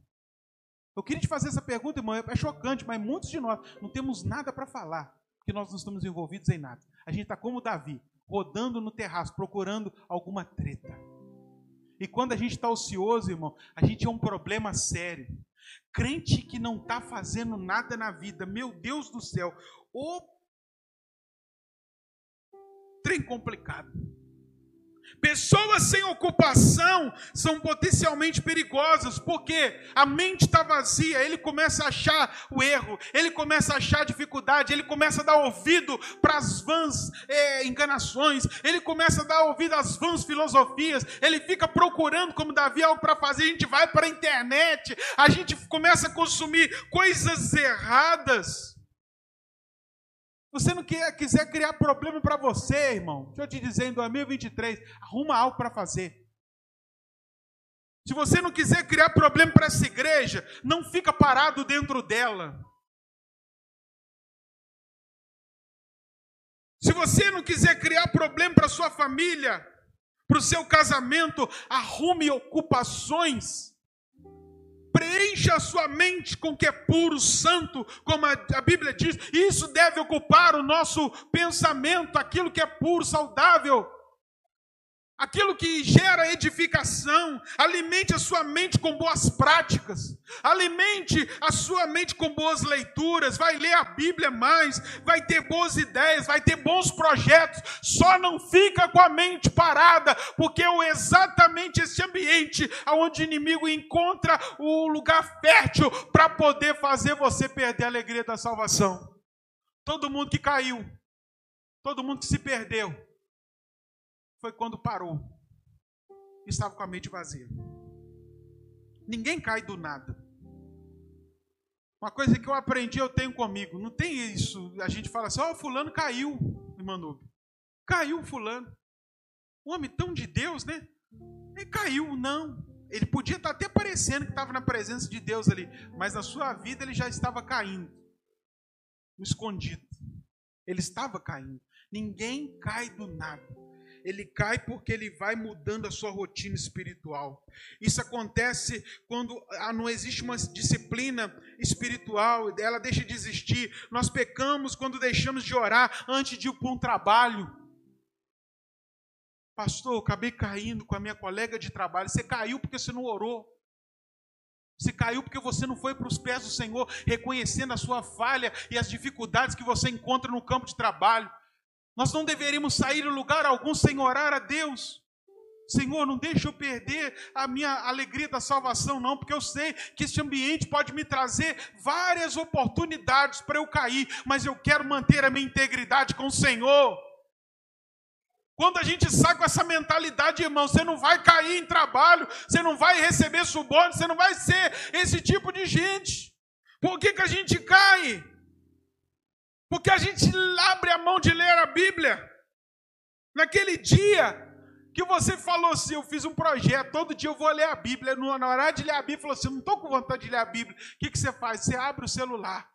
Eu queria te fazer essa pergunta, irmão, é chocante, mas muitos de nós não temos nada para falar, porque nós não estamos envolvidos em nada. A gente está como Davi, rodando no terraço, procurando alguma treta. E quando a gente está ocioso, irmão, a gente é um problema sério. Crente que não está fazendo nada na vida, meu Deus do céu, o trem complicado. Pessoas sem ocupação são potencialmente perigosas, porque a mente está vazia, ele começa a achar o erro, ele começa a achar a dificuldade, ele começa a dar ouvido para as vãs é, enganações, ele começa a dar ouvido às vãs filosofias, ele fica procurando, como Davi, algo para fazer, a gente vai para a internet, a gente começa a consumir coisas erradas. Você não quer, quiser criar problema para você, irmão, deixa eu te dizer, em 2023, arruma algo para fazer. Se você não quiser criar problema para essa igreja, não fica parado dentro dela. Se você não quiser criar problema para sua família, para o seu casamento, arrume ocupações preencha a sua mente com o que é puro, santo, como a, Bíblia diz. Isso deve ocupar o nosso pensamento, aquilo que é puro, saudável aquilo que gera edificação, alimente a sua mente com boas práticas, alimente a sua mente com boas leituras, vai ler a Bíblia mais, vai ter boas ideias, vai ter bons projetos, só não fica com a mente parada, porque é exatamente esse ambiente onde o inimigo encontra o lugar fértil para poder fazer você perder a alegria da salvação. Todo mundo que caiu, todo mundo que se perdeu, foi quando parou. Estava com a mente vazia. Ninguém cai do nada. Uma coisa que eu aprendi, eu tenho comigo. Não tem isso. A gente fala assim, ó, oh, fulano caiu, Nube. Caiu fulano. Um homem tão de Deus, né? Ele caiu, não. Ele podia estar até parecendo que estava na presença de Deus ali, mas na sua vida ele já estava caindo. Escondido. Ele estava caindo. Ninguém cai do nada ele cai porque ele vai mudando a sua rotina espiritual. Isso acontece quando ah, não existe uma disciplina espiritual, ela deixa de existir. Nós pecamos quando deixamos de orar antes de ir para um trabalho. Pastor, eu acabei caindo com a minha colega de trabalho. Você caiu porque você não orou. Você caiu porque você não foi para os pés do Senhor, reconhecendo a sua falha e as dificuldades que você encontra no campo de trabalho. Nós não deveríamos sair em lugar algum sem orar a Deus. Senhor, não deixe eu perder a minha alegria da salvação, não, porque eu sei que este ambiente pode me trazer várias oportunidades para eu cair, mas eu quero manter a minha integridade com o Senhor. Quando a gente sai com essa mentalidade, irmão, você não vai cair em trabalho, você não vai receber suborno, você não vai ser esse tipo de gente. Por que, que a gente cai? Porque a gente abre a mão de ler a Bíblia. Naquele dia que você falou assim, eu fiz um projeto, todo dia eu vou ler a Bíblia. Na hora de ler a Bíblia, falou assim, não estou com vontade de ler a Bíblia. O que, que você faz? Você abre o celular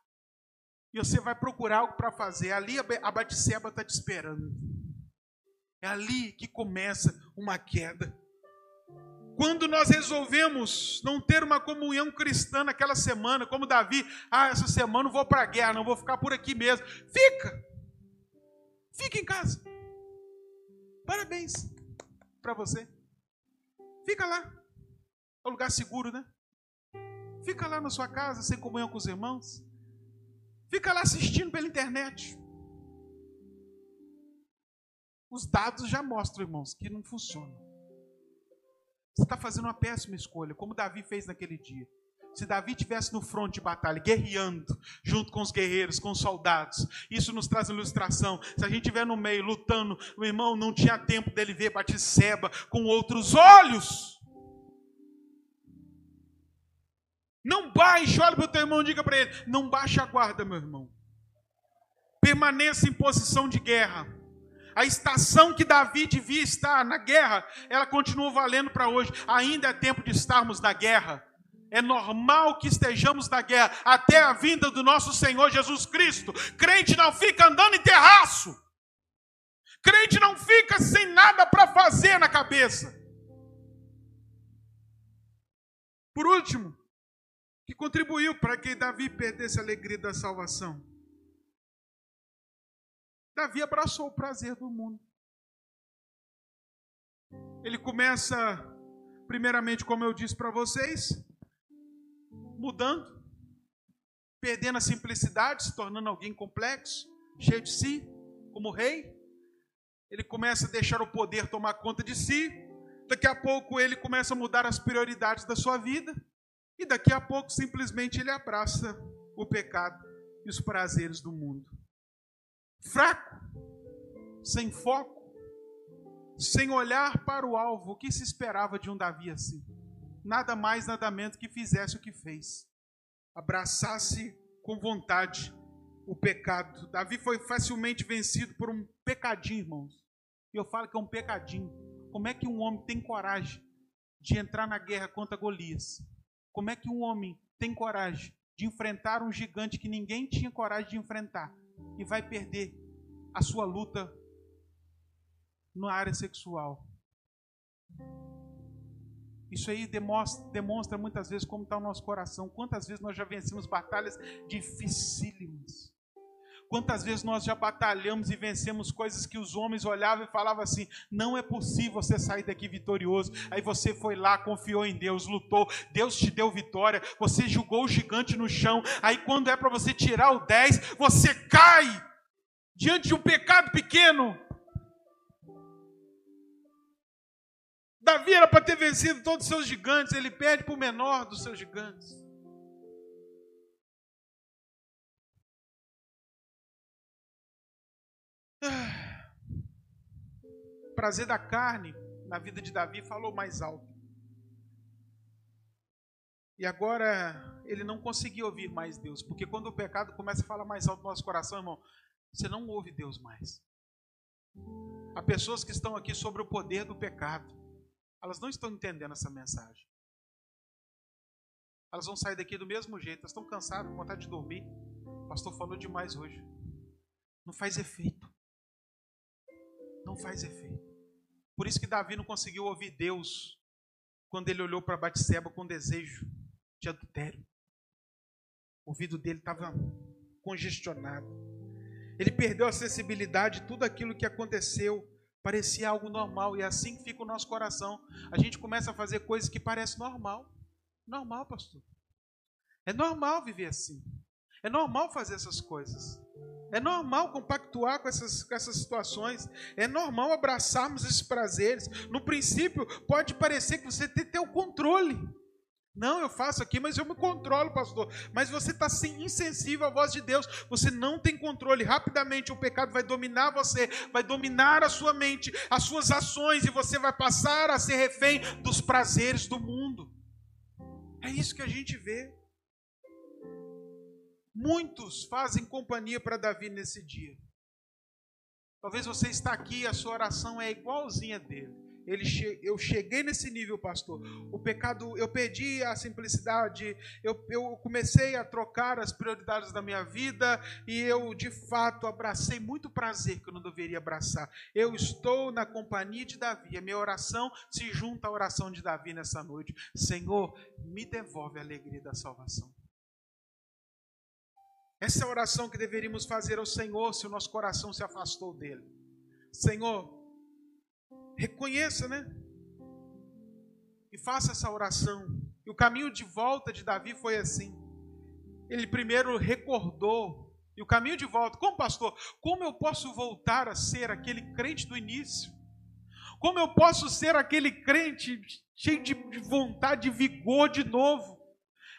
e você vai procurar algo para fazer. Ali a Batseba está te esperando. É ali que começa uma queda. Quando nós resolvemos não ter uma comunhão cristã naquela semana, como Davi, ah, essa semana não vou para a guerra, não vou ficar por aqui mesmo. Fica! Fica em casa. Parabéns para você. Fica lá. É um lugar seguro, né? Fica lá na sua casa, sem comunhão com os irmãos. Fica lá assistindo pela internet. Os dados já mostram, irmãos, que não funciona. Você está fazendo uma péssima escolha, como Davi fez naquele dia. Se Davi tivesse no fronte de batalha, guerreando, junto com os guerreiros, com os soldados, isso nos traz ilustração. Se a gente estiver no meio, lutando, o irmão não tinha tempo dele ver Batisseba com outros olhos. Não baixe, olha para o teu irmão e diga para ele: não baixe a guarda, meu irmão. Permaneça em posição de guerra. A estação que Davi devia estar na guerra, ela continua valendo para hoje. Ainda é tempo de estarmos na guerra. É normal que estejamos na guerra até a vinda do nosso Senhor Jesus Cristo. Crente não fica andando em terraço. Crente não fica sem nada para fazer na cabeça. Por último, que contribuiu para que Davi perdesse a alegria da salvação Davi abraçou o prazer do mundo. Ele começa, primeiramente, como eu disse para vocês, mudando, perdendo a simplicidade, se tornando alguém complexo, cheio de si, como rei. ele começa a deixar o poder tomar conta de si, daqui a pouco ele começa a mudar as prioridades da sua vida, e daqui a pouco simplesmente ele abraça o pecado e os prazeres do mundo. Fraco, sem foco, sem olhar para o alvo, o que se esperava de um Davi assim? Nada mais, nada menos que fizesse o que fez. Abraçasse com vontade o pecado. Davi foi facilmente vencido por um pecadinho, irmãos. E eu falo que é um pecadinho. Como é que um homem tem coragem de entrar na guerra contra Golias? Como é que um homem tem coragem de enfrentar um gigante que ninguém tinha coragem de enfrentar e vai perder a sua luta na área sexual? Isso aí demonstra, demonstra muitas vezes como está o nosso coração. Quantas vezes nós já vencemos batalhas dificílimas. Quantas vezes nós já batalhamos e vencemos coisas que os homens olhavam e falavam assim: não é possível você sair daqui vitorioso. Aí você foi lá, confiou em Deus, lutou, Deus te deu vitória, você julgou o gigante no chão. Aí quando é para você tirar o 10, você cai diante de um pecado pequeno. Davi era para ter vencido todos os seus gigantes, ele perde para o menor dos seus gigantes. Ah. Prazer da carne na vida de Davi falou mais alto. E agora ele não conseguia ouvir mais Deus, porque quando o pecado começa a falar mais alto no nosso coração, irmão, você não ouve Deus mais. Há pessoas que estão aqui sobre o poder do pecado. Elas não estão entendendo essa mensagem. Elas vão sair daqui do mesmo jeito. Elas estão cansadas, com vontade de dormir. O pastor falou demais hoje. Não faz efeito. Não faz efeito. Por isso que Davi não conseguiu ouvir Deus quando ele olhou para Batseba com desejo de adultério. O ouvido dele estava congestionado. Ele perdeu a sensibilidade de tudo aquilo que aconteceu parecia algo normal. E é assim que fica o nosso coração. A gente começa a fazer coisas que parecem normal. Normal, pastor. É normal viver assim. É normal fazer essas coisas. É normal compactuar com essas, com essas situações. É normal abraçarmos esses prazeres. No princípio, pode parecer que você tem, tem o controle. Não, eu faço aqui, mas eu me controlo, pastor. Mas você está insensível à voz de Deus. Você não tem controle. Rapidamente o pecado vai dominar você, vai dominar a sua mente, as suas ações, e você vai passar a ser refém dos prazeres do mundo. É isso que a gente vê. Muitos fazem companhia para Davi nesse dia. Talvez você está aqui e a sua oração é igualzinha dele ele che eu cheguei nesse nível, pastor. O pecado, eu perdi a simplicidade, eu, eu comecei a trocar as prioridades da minha vida e eu, de fato, abracei muito prazer que eu não deveria abraçar. Eu estou na companhia de Davi. A minha oração se junta à oração de Davi nessa noite. Senhor, me devolve a alegria da salvação. Essa é a oração que deveríamos fazer ao Senhor se o nosso coração se afastou dele. Senhor, Reconheça, né? E faça essa oração. E o caminho de volta de Davi foi assim. Ele primeiro recordou. E o caminho de volta, como pastor, como eu posso voltar a ser aquele crente do início? Como eu posso ser aquele crente cheio de vontade, de vigor de novo?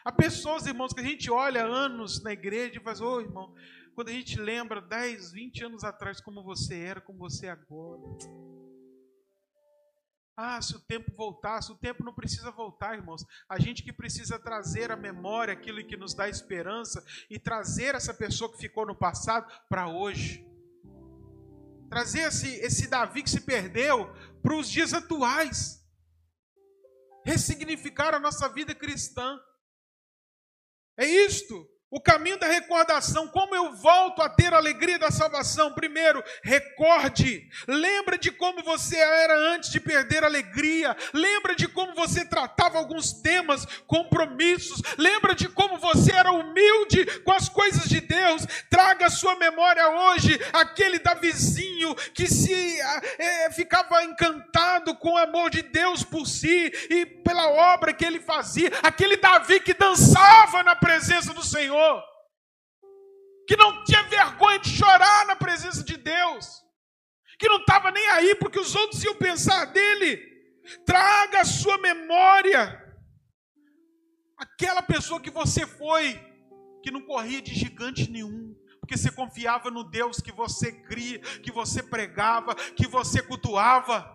Há pessoas, irmãos, que a gente olha anos na igreja e faz, ô oh, irmão, quando a gente lembra 10, 20 anos atrás como você era, como você é agora. Ah, se o tempo voltasse, o tempo não precisa voltar, irmãos. A gente que precisa trazer à memória aquilo que nos dá esperança e trazer essa pessoa que ficou no passado para hoje. Trazer esse, esse Davi que se perdeu para os dias atuais. Ressignificar a nossa vida cristã. É isto. O caminho da recordação, como eu volto a ter a alegria da salvação? Primeiro, recorde. Lembra de como você era antes de perder a alegria. Lembra de como você tratava alguns temas, compromissos. Lembra de como você era humilde com as coisas de Deus. Traga à sua memória hoje aquele Davizinho que se é, ficava encantado com o amor de Deus por si e pela obra que ele fazia. Aquele Davi que dançava na presença do Senhor que não tinha vergonha de chorar na presença de Deus, que não estava nem aí porque os outros iam pensar dele. Traga a sua memória aquela pessoa que você foi, que não corria de gigante nenhum, porque você confiava no Deus que você cria, que você pregava, que você cultuava.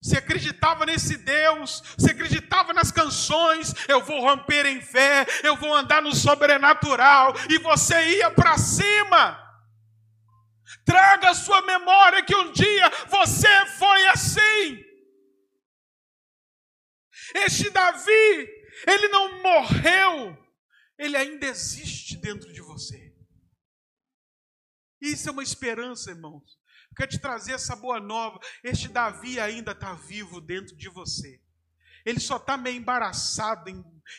Você acreditava nesse Deus, você acreditava nas canções, eu vou romper em fé, eu vou andar no sobrenatural, e você ia para cima. Traga a sua memória que um dia você foi assim. Este Davi, ele não morreu, ele ainda existe dentro de você. Isso é uma esperança, irmãos. Quero te trazer essa boa nova. Este Davi ainda está vivo dentro de você. Ele só está meio embaraçado,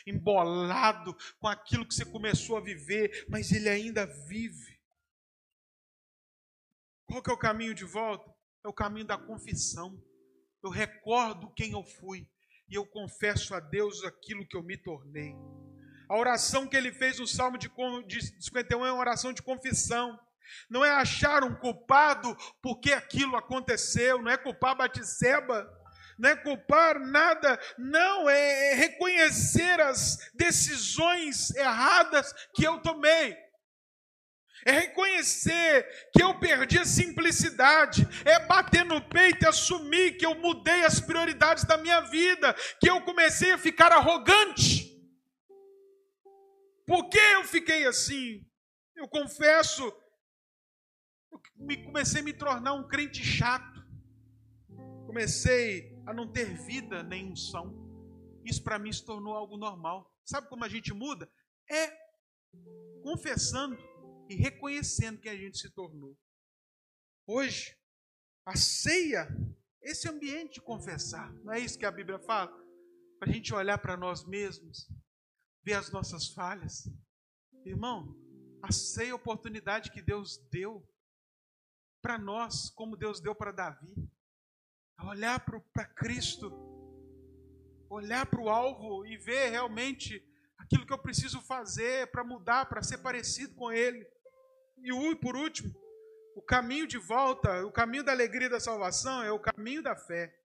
embolado com aquilo que você começou a viver, mas ele ainda vive. Qual que é o caminho de volta? É o caminho da confissão. Eu recordo quem eu fui e eu confesso a Deus aquilo que eu me tornei. A oração que ele fez no Salmo de 51 é uma oração de confissão. Não é achar um culpado porque aquilo aconteceu, não é culpar Batisseba, não é culpar nada, não, é reconhecer as decisões erradas que eu tomei. É reconhecer que eu perdi a simplicidade, é bater no peito e assumir que eu mudei as prioridades da minha vida, que eu comecei a ficar arrogante. Por que eu fiquei assim? Eu confesso, eu comecei a me tornar um crente chato. Comecei a não ter vida nem unção. Isso para mim se tornou algo normal. Sabe como a gente muda? É confessando e reconhecendo que a gente se tornou. Hoje, a ceia, esse ambiente de confessar, não é isso que a Bíblia fala? Para a gente olhar para nós mesmos, ver as nossas falhas. Irmão, a ceia é a oportunidade que Deus deu para nós, como Deus deu para Davi. Olhar para Cristo, olhar para o alvo e ver realmente aquilo que eu preciso fazer para mudar, para ser parecido com Ele. E por último, o caminho de volta, o caminho da alegria da salvação é o caminho da fé.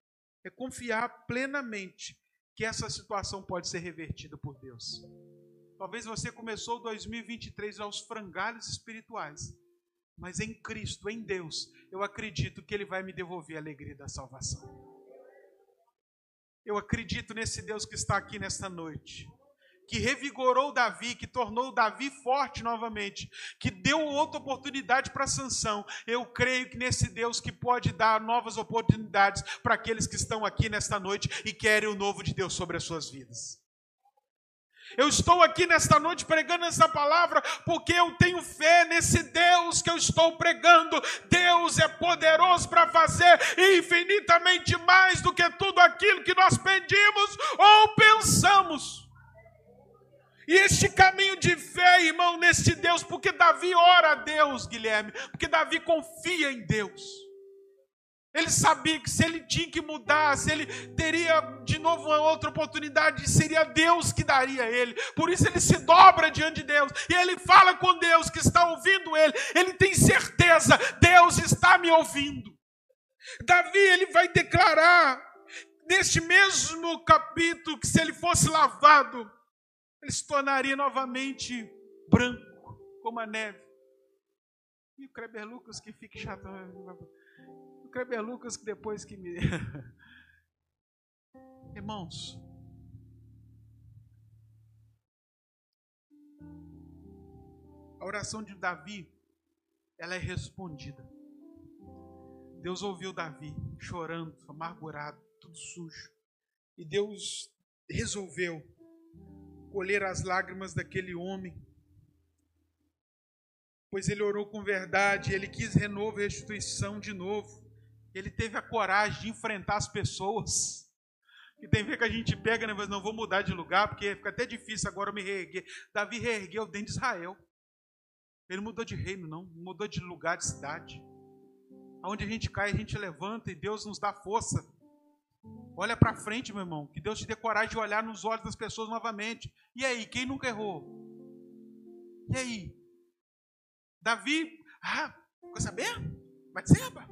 É confiar plenamente que essa situação pode ser revertida por Deus. Talvez você começou 2023 aos frangalhos espirituais, mas em Cristo, em Deus, eu acredito que Ele vai me devolver a alegria da salvação. Eu acredito nesse Deus que está aqui nesta noite que revigorou Davi, que tornou Davi forte novamente, que deu outra oportunidade para Sansão. Eu creio que nesse Deus que pode dar novas oportunidades para aqueles que estão aqui nesta noite e querem o novo de Deus sobre as suas vidas. Eu estou aqui nesta noite pregando essa palavra porque eu tenho fé nesse Deus que eu estou pregando. Deus é poderoso para fazer infinitamente mais do que tudo aquilo que nós pedimos ou pensamos. E este caminho de fé, irmão, neste Deus, porque Davi ora a Deus, Guilherme, porque Davi confia em Deus. Ele sabia que se ele tinha que mudar, se ele teria de novo uma outra oportunidade, seria Deus que daria a ele. Por isso ele se dobra diante de Deus e ele fala com Deus que está ouvindo ele. Ele tem certeza, Deus está me ouvindo. Davi ele vai declarar neste mesmo capítulo que se ele fosse lavado, ele se tornaria novamente branco, como a neve. E o Kleber Lucas que fique chato. Kleber Lucas que depois que me. Irmãos, a oração de Davi, ela é respondida. Deus ouviu Davi chorando, amargurado, tudo sujo. E Deus resolveu colher as lágrimas daquele homem. Pois ele orou com verdade, ele quis renovo e restituição de novo. Ele teve a coragem de enfrentar as pessoas. E tem ver que a gente pega, né, mas não vou mudar de lugar, porque fica até difícil agora me reerguer. Davi reergueu dentro de Israel. Ele mudou de reino, não, mudou de lugar, de cidade. Aonde a gente cai, a gente levanta e Deus nos dá força Olha para frente, meu irmão. Que Deus te dê coragem de olhar nos olhos das pessoas novamente. E aí, quem nunca errou? E aí? Davi, ah, quer saber? Batseba,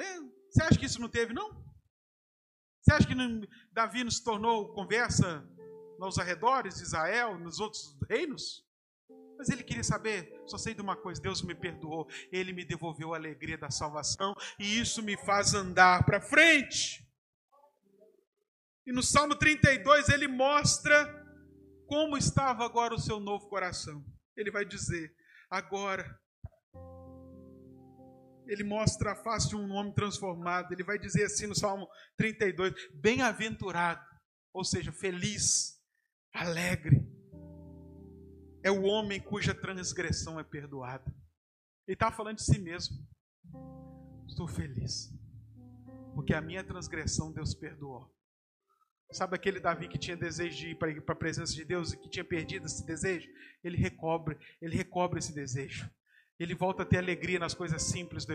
é, você acha que isso não teve, não? Você acha que não, Davi tornou conversa nos arredores de Israel, nos outros reinos? Mas ele queria saber, só sei de uma coisa: Deus me perdoou, ele me devolveu a alegria da salvação, e isso me faz andar para frente. E no Salmo 32 ele mostra como estava agora o seu novo coração. Ele vai dizer: agora. Ele mostra a face de um homem transformado. Ele vai dizer assim no Salmo 32: Bem-aventurado, ou seja, feliz, alegre, é o homem cuja transgressão é perdoada. Ele está falando de si mesmo. Estou feliz, porque a minha transgressão Deus perdoou. Sabe aquele Davi que tinha desejo de ir para a presença de Deus e que tinha perdido esse desejo? Ele recobre, ele recobre esse desejo. Ele volta a ter alegria nas coisas simples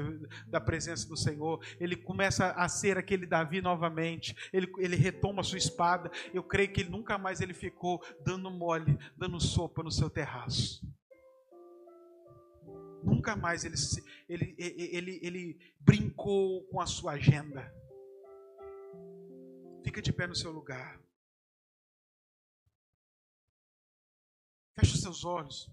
da presença do Senhor. Ele começa a ser aquele Davi novamente. Ele, ele retoma a sua espada. Eu creio que ele nunca mais ele ficou dando mole, dando sopa no seu terraço. Nunca mais ele, ele, ele, ele brincou com a sua agenda. Fica de pé no seu lugar. Feche os seus olhos.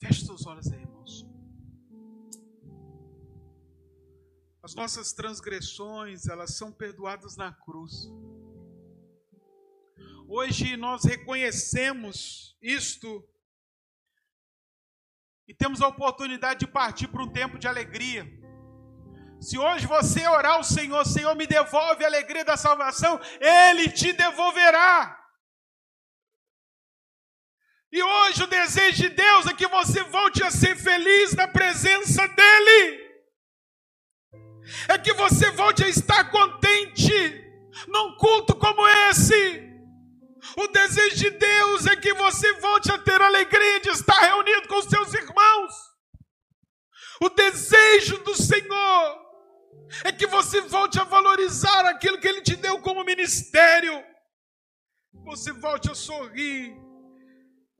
Feche seus olhos aí, irmãos. As nossas transgressões, elas são perdoadas na cruz. Hoje nós reconhecemos isto e temos a oportunidade de partir para um tempo de alegria. Se hoje você orar ao Senhor, Senhor, me devolve a alegria da salvação, Ele te devolverá. E hoje o desejo de Deus é que você volte a ser feliz na presença dEle. É que você volte a estar contente num culto como esse. O desejo de Deus é que você volte a ter alegria de estar reunido com os seus irmãos. O desejo do Senhor é que você volte a valorizar aquilo que Ele te deu como ministério. Você volte a sorrir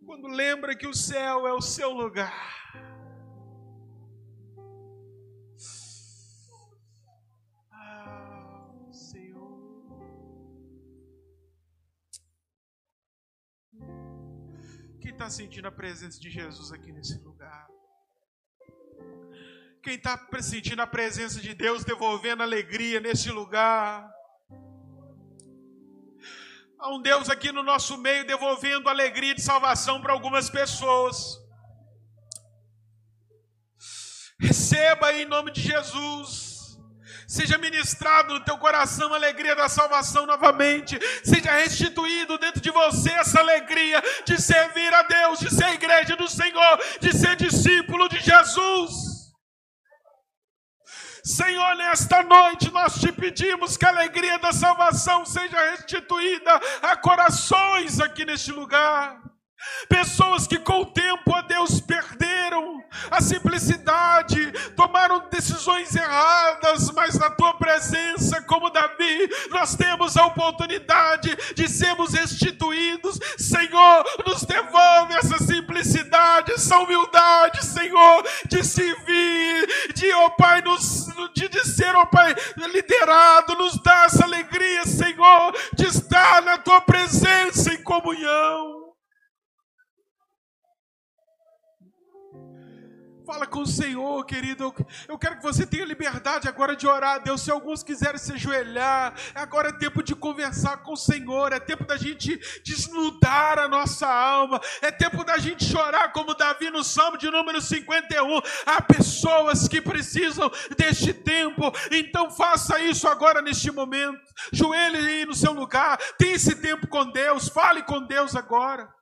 quando lembra que o céu é o seu lugar. Ah, Senhor. Quem está sentindo a presença de Jesus aqui nesse lugar? Quem está sentindo a presença de Deus devolvendo alegria nesse lugar? Há um Deus aqui no nosso meio devolvendo alegria de salvação para algumas pessoas. Receba em nome de Jesus. Seja ministrado no teu coração a alegria da salvação novamente. Seja restituído dentro de você essa alegria de servir a Deus, de ser igreja do Senhor, de ser discípulo de Jesus. Senhor, nesta noite nós te pedimos que a alegria da salvação seja restituída a corações aqui neste lugar. Pessoas que com o tempo, ó Deus, perderam a simplicidade, tomaram decisões erradas, mas na tua presença, como Davi, nós temos a oportunidade de sermos restituídos. Senhor, nos devolve essa simplicidade, essa humildade, Senhor, de servir, de, ó Pai, nos, de, de ser, ó Pai, liderado, nos dá essa alegria, Senhor, de estar na tua presença em comunhão. Fala com o Senhor, querido. Eu quero que você tenha liberdade agora de orar a Deus. Se alguns quiserem se ajoelhar, é agora é tempo de conversar com o Senhor. É tempo da gente desnudar a nossa alma. É tempo da gente chorar, como Davi no Salmo de número 51. Há pessoas que precisam deste tempo. Então faça isso agora neste momento. Joelhe aí no seu lugar. Tenha esse tempo com Deus. Fale com Deus agora.